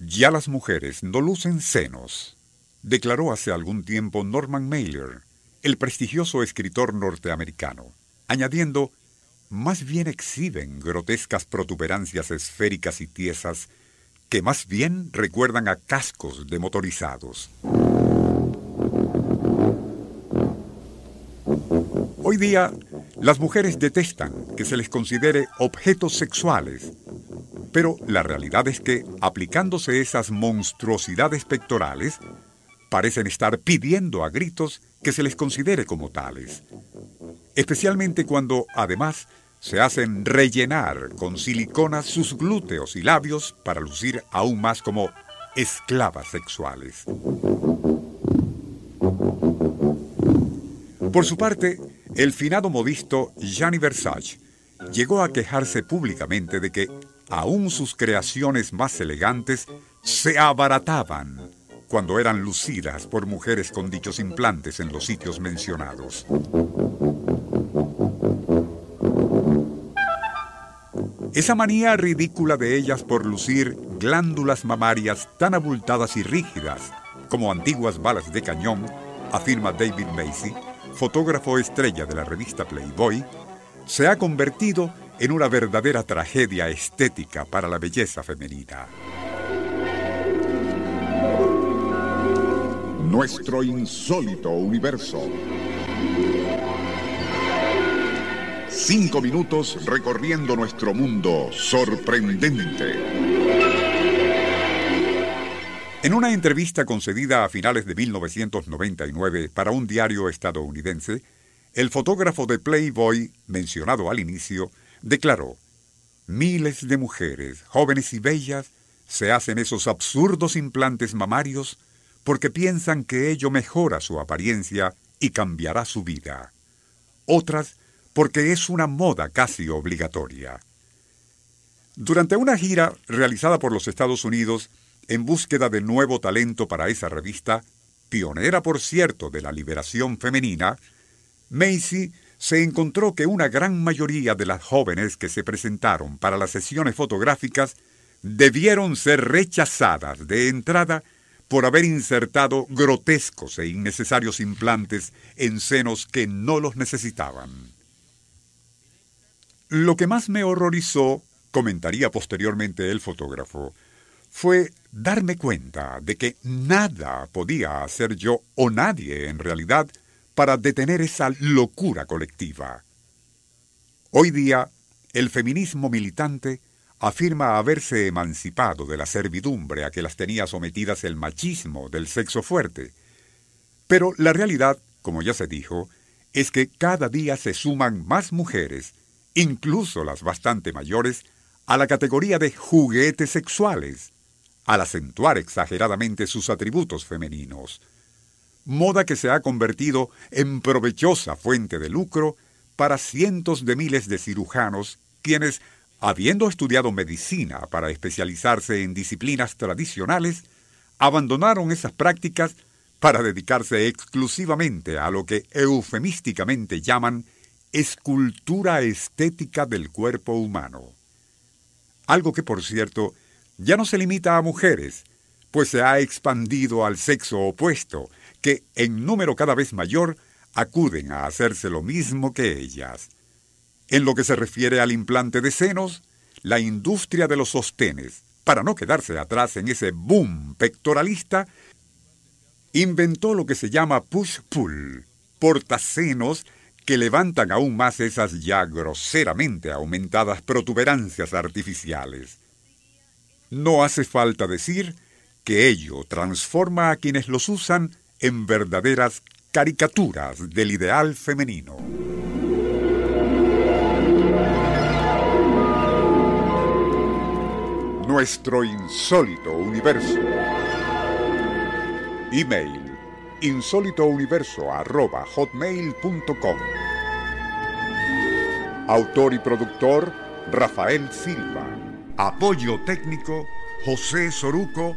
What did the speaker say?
Ya las mujeres no lucen senos, declaró hace algún tiempo Norman Mailer, el prestigioso escritor norteamericano, añadiendo, más bien exhiben grotescas protuberancias esféricas y tiesas que más bien recuerdan a cascos de motorizados. Hoy día, las mujeres detestan que se les considere objetos sexuales pero la realidad es que, aplicándose esas monstruosidades pectorales, parecen estar pidiendo a gritos que se les considere como tales. Especialmente cuando, además, se hacen rellenar con silicona sus glúteos y labios para lucir aún más como esclavas sexuales. Por su parte, el finado modisto Gianni Versace llegó a quejarse públicamente de que aún sus creaciones más elegantes se abarataban cuando eran lucidas por mujeres con dichos implantes en los sitios mencionados. Esa manía ridícula de ellas por lucir glándulas mamarias tan abultadas y rígidas como antiguas balas de cañón, afirma David Macy, fotógrafo estrella de la revista Playboy, se ha convertido en una verdadera tragedia estética para la belleza femenina. Nuestro insólito universo. Cinco minutos recorriendo nuestro mundo sorprendente. En una entrevista concedida a finales de 1999 para un diario estadounidense, el fotógrafo de Playboy, mencionado al inicio, declaró, miles de mujeres, jóvenes y bellas, se hacen esos absurdos implantes mamarios porque piensan que ello mejora su apariencia y cambiará su vida. Otras porque es una moda casi obligatoria. Durante una gira realizada por los Estados Unidos en búsqueda de nuevo talento para esa revista, pionera por cierto de la liberación femenina, Macy se encontró que una gran mayoría de las jóvenes que se presentaron para las sesiones fotográficas debieron ser rechazadas de entrada por haber insertado grotescos e innecesarios implantes en senos que no los necesitaban. Lo que más me horrorizó, comentaría posteriormente el fotógrafo, fue darme cuenta de que nada podía hacer yo o nadie en realidad para detener esa locura colectiva. Hoy día, el feminismo militante afirma haberse emancipado de la servidumbre a que las tenía sometidas el machismo del sexo fuerte. Pero la realidad, como ya se dijo, es que cada día se suman más mujeres, incluso las bastante mayores, a la categoría de juguetes sexuales, al acentuar exageradamente sus atributos femeninos moda que se ha convertido en provechosa fuente de lucro para cientos de miles de cirujanos quienes, habiendo estudiado medicina para especializarse en disciplinas tradicionales, abandonaron esas prácticas para dedicarse exclusivamente a lo que eufemísticamente llaman escultura estética del cuerpo humano. Algo que, por cierto, ya no se limita a mujeres, pues se ha expandido al sexo opuesto, que, en número cada vez mayor, acuden a hacerse lo mismo que ellas. En lo que se refiere al implante de senos, la industria de los sostenes, para no quedarse atrás en ese boom pectoralista, inventó lo que se llama push-pull, portacenos que levantan aún más esas ya groseramente aumentadas protuberancias artificiales. No hace falta decir que ello transforma a quienes los usan en verdaderas caricaturas del ideal femenino. Nuestro insólito universo. Email insólitouniverso.hotmail.com Autor y productor Rafael Silva. Apoyo técnico José Soruco